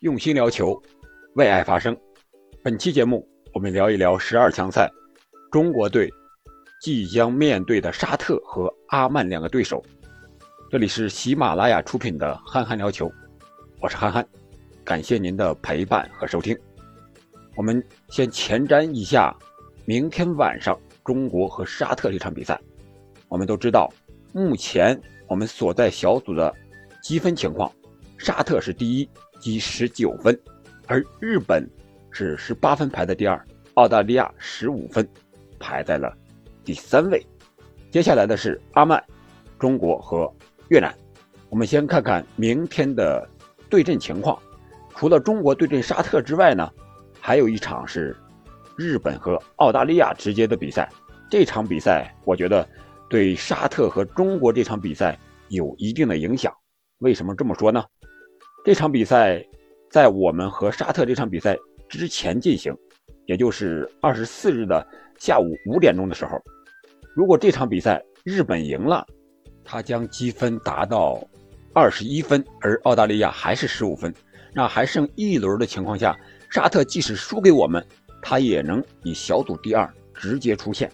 用心聊球，为爱发声。本期节目，我们聊一聊十二强赛中国队即将面对的沙特和阿曼两个对手。这里是喜马拉雅出品的《憨憨聊球》，我是憨憨，感谢您的陪伴和收听。我们先前瞻一下明天晚上中国和沙特这场比赛。我们都知道，目前我们所在小组的积分情况，沙特是第一。积十九分，而日本是十八分排在第二，澳大利亚十五分排在了第三位。接下来的是阿曼、中国和越南。我们先看看明天的对阵情况。除了中国对阵沙特之外呢，还有一场是日本和澳大利亚直接的比赛。这场比赛我觉得对沙特和中国这场比赛有一定的影响。为什么这么说呢？这场比赛在我们和沙特这场比赛之前进行，也就是二十四日的下午五点钟的时候。如果这场比赛日本赢了，他将积分达到二十一分，而澳大利亚还是十五分。那还剩一轮的情况下，沙特即使输给我们，他也能以小组第二直接出线。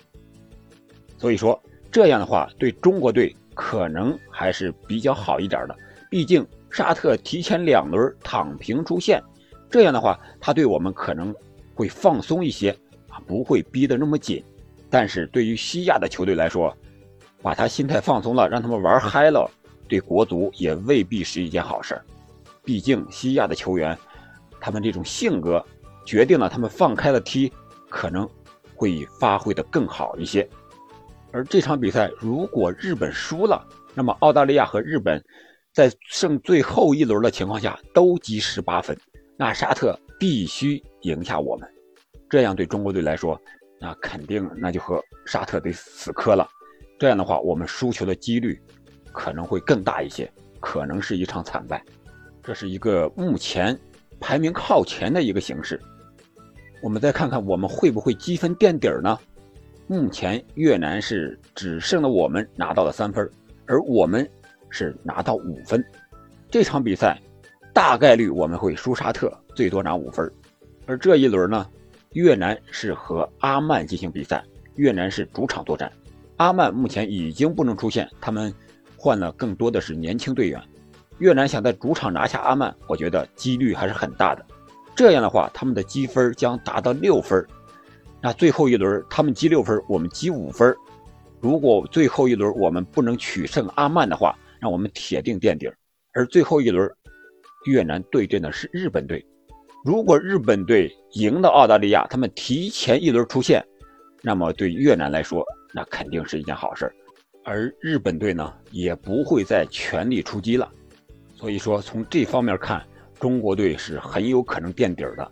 所以说这样的话，对中国队可能还是比较好一点的，毕竟。沙特提前两轮躺平出线，这样的话，他对我们可能会放松一些啊，不会逼得那么紧。但是对于西亚的球队来说，把他心态放松了，让他们玩嗨了，对国足也未必是一件好事毕竟西亚的球员，他们这种性格决定了他们放开了踢，可能会发挥的更好一些。而这场比赛如果日本输了，那么澳大利亚和日本。在剩最后一轮的情况下都积十八分，那沙特必须赢下我们，这样对中国队来说，那肯定那就和沙特得死磕了。这样的话，我们输球的几率可能会更大一些，可能是一场惨败。这是一个目前排名靠前的一个形势。我们再看看我们会不会积分垫底儿呢？目前越南是只剩了我们拿到了三分，而我们。是拿到五分，这场比赛大概率我们会输沙特，最多拿五分。而这一轮呢，越南是和阿曼进行比赛，越南是主场作战。阿曼目前已经不能出现，他们换了更多的是年轻队员。越南想在主场拿下阿曼，我觉得几率还是很大的。这样的话，他们的积分将达到六分。那最后一轮他们积六分，我们积五分。如果最后一轮我们不能取胜阿曼的话，让我们铁定垫底儿而最后一轮，越南对阵的是日本队。如果日本队赢了澳大利亚，他们提前一轮出线，那么对越南来说，那肯定是一件好事而日本队呢，也不会再全力出击了。所以说，从这方面看，中国队是很有可能垫底儿的。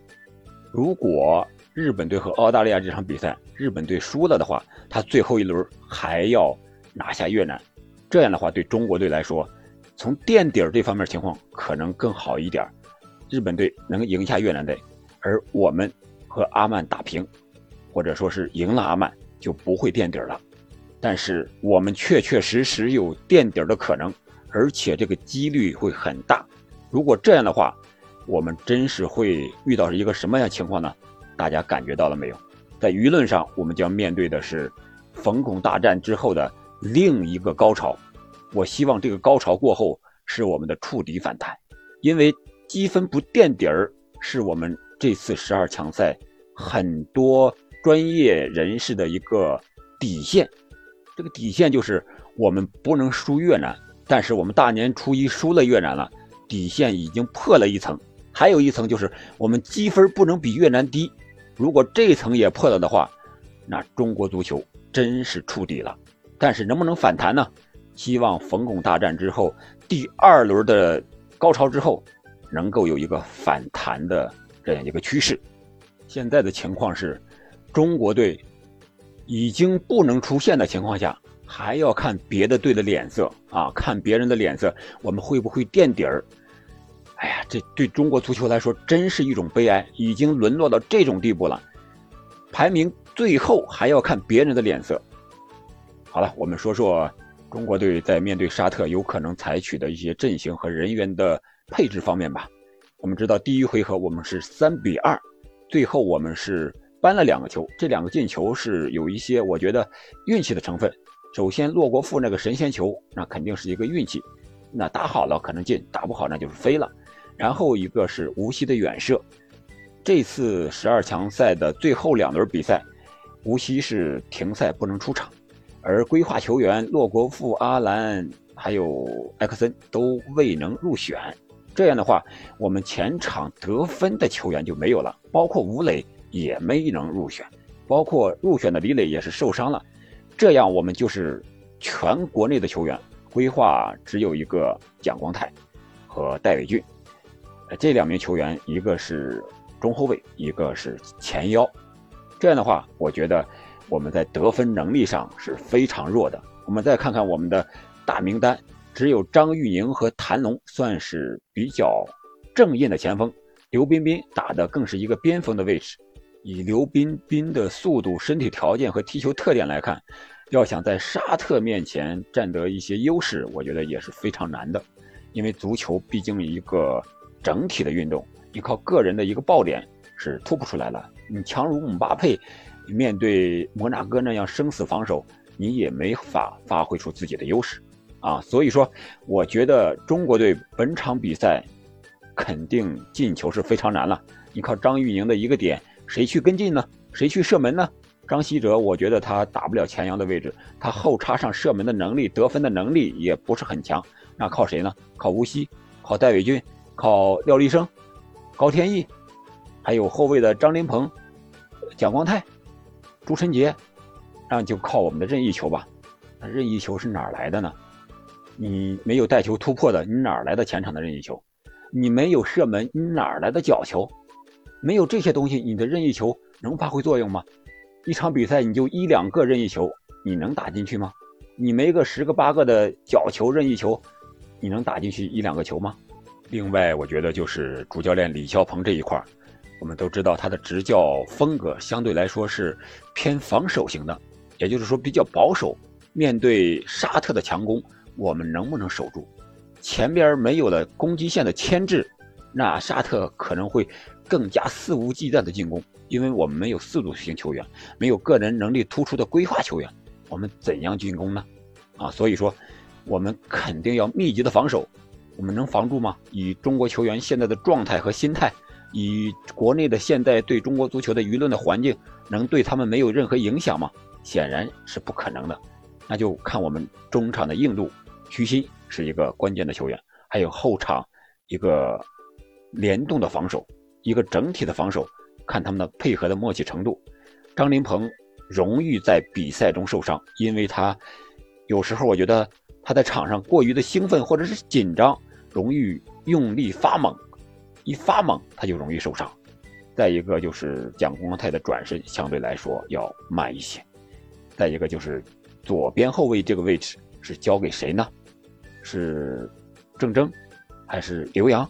如果日本队和澳大利亚这场比赛，日本队输了的话，他最后一轮还要拿下越南。这样的话，对中国队来说，从垫底儿这方面情况可能更好一点日本队能赢下越南队，而我们和阿曼打平，或者说是赢了阿曼，就不会垫底儿了。但是我们确确实实有垫底儿的可能，而且这个几率会很大。如果这样的话，我们真是会遇到一个什么样情况呢？大家感觉到了没有？在舆论上，我们将面对的是冯巩大战之后的。另一个高潮，我希望这个高潮过后是我们的触底反弹，因为积分不垫底儿是我们这次十二强赛很多专业人士的一个底线。这个底线就是我们不能输越南，但是我们大年初一输了越南了，底线已经破了一层。还有一层就是我们积分不能比越南低，如果这层也破了的话，那中国足球真是触底了。但是能不能反弹呢？希望冯巩大战之后，第二轮的高潮之后，能够有一个反弹的这样一个趋势。现在的情况是，中国队已经不能出线的情况下，还要看别的队的脸色啊，看别人的脸色，我们会不会垫底儿？哎呀，这对中国足球来说真是一种悲哀，已经沦落到这种地步了。排名最后还要看别人的脸色。好了，我们说说中国队在面对沙特有可能采取的一些阵型和人员的配置方面吧。我们知道第一回合我们是三比二，最后我们是扳了两个球，这两个进球是有一些我觉得运气的成分。首先，骆国富那个神仙球，那肯定是一个运气，那打好了可能进，打不好那就是飞了。然后一个是无锡的远射，这次十二强赛的最后两轮比赛，无锡是停赛不能出场，而规划球员骆国富、阿兰还有埃克森都未能入选。这样的话，我们前场得分的球员就没有了，包括吴磊也没能入选，包括入选的李磊也是受伤了。这样我们就是全国内的球员规划只有一个蒋光太和戴伟俊，这两名球员一个是中后卫，一个是前腰。这样的话，我觉得我们在得分能力上是非常弱的。我们再看看我们的大名单，只有张玉宁和谭龙算是比较正印的前锋，刘彬彬打的更是一个边锋的位置。以刘彬彬的速度、身体条件和踢球特点来看，要想在沙特面前占得一些优势，我觉得也是非常难的。因为足球毕竟一个整体的运动，你靠个人的一个爆点是突不出来了。你强如姆巴佩，面对摩纳哥那样生死防守，你也没法发挥出自己的优势啊。所以说，我觉得中国队本场比赛肯定进球是非常难了。你靠张玉宁的一个点。谁去跟进呢？谁去射门呢？张稀哲，我觉得他打不了前腰的位置，他后插上射门的能力、得分的能力也不是很强。那靠谁呢？靠吴曦，靠戴伟军，靠廖立生、高天意，还有后卫的张琳芃、蒋光太、朱晨杰，那就靠我们的任意球吧。那任意球是哪儿来的呢？你没有带球突破的，你哪儿来的前场的任意球？你没有射门，你哪儿来的角球？没有这些东西，你的任意球能发挥作用吗？一场比赛你就一两个任意球，你能打进去吗？你没个十个八个的角球、任意球，你能打进去一两个球吗？另外，我觉得就是主教练李霄鹏这一块儿我们都知道他的执教风格相对来说是偏防守型的，也就是说比较保守。面对沙特的强攻，我们能不能守住？前边没有了攻击线的牵制，那沙特可能会。更加肆无忌惮的进攻，因为我们没有四组型球员，没有个人能力突出的规划球员，我们怎样进攻呢？啊，所以说，我们肯定要密集的防守。我们能防住吗？以中国球员现在的状态和心态，以国内的现在对中国足球的舆论的环境，能对他们没有任何影响吗？显然是不可能的。那就看我们中场的硬度，徐新是一个关键的球员，还有后场一个联动的防守。一个整体的防守，看他们的配合的默契程度。张琳芃容易在比赛中受伤，因为他有时候我觉得他在场上过于的兴奋或者是紧张，容易用力发猛，一发猛他就容易受伤。再一个就是蒋光太的转身相对来说要慢一些。再一个就是左边后卫这个位置是交给谁呢？是郑铮还是刘洋？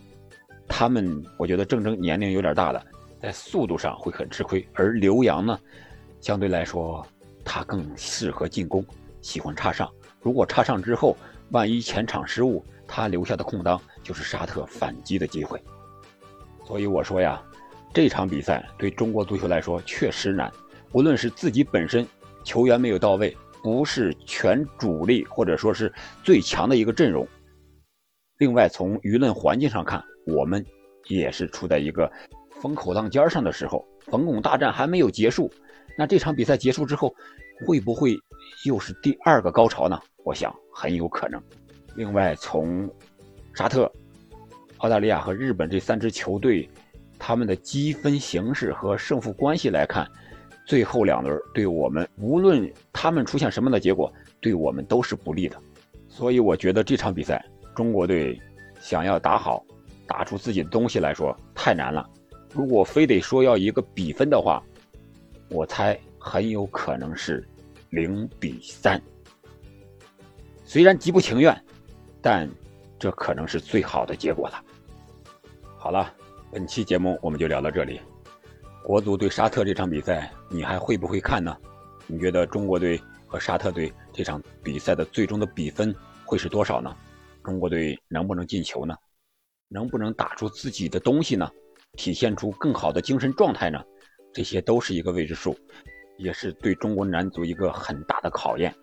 他们，我觉得郑铮年龄有点大了，在速度上会很吃亏。而刘洋呢，相对来说他更适合进攻，喜欢插上。如果插上之后，万一前场失误，他留下的空当就是沙特反击的机会。所以我说呀，这场比赛对中国足球来说确实难，无论是自己本身球员没有到位，不是全主力或者说是最强的一个阵容。另外，从舆论环境上看，我们也是处在一个风口浪尖上的时候，冯巩大战还没有结束。那这场比赛结束之后，会不会又是第二个高潮呢？我想很有可能。另外，从沙特、澳大利亚和日本这三支球队他们的积分形势和胜负关系来看，最后两轮对我们，无论他们出现什么样的结果，对我们都是不利的。所以，我觉得这场比赛中国队想要打好。打出自己的东西来说太难了。如果非得说要一个比分的话，我猜很有可能是零比三。虽然极不情愿，但这可能是最好的结果了。好了，本期节目我们就聊到这里。国足对沙特这场比赛，你还会不会看呢？你觉得中国队和沙特队这场比赛的最终的比分会是多少呢？中国队能不能进球呢？能不能打出自己的东西呢？体现出更好的精神状态呢？这些都是一个未知数，也是对中国男足一个很大的考验。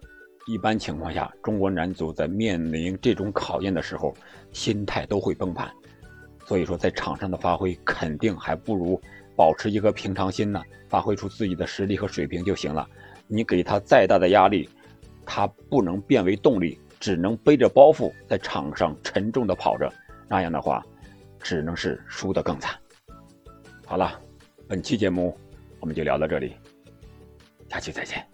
一般情况下，中国男足在面临这种考验的时候，心态都会崩盘。所以说，在场上的发挥肯定还不如保持一颗平常心呢，发挥出自己的实力和水平就行了。你给他再大的压力，他不能变为动力，只能背着包袱在场上沉重的跑着。那样的话，只能是输得更惨。好了。本期节目我们就聊到这里，下期再见。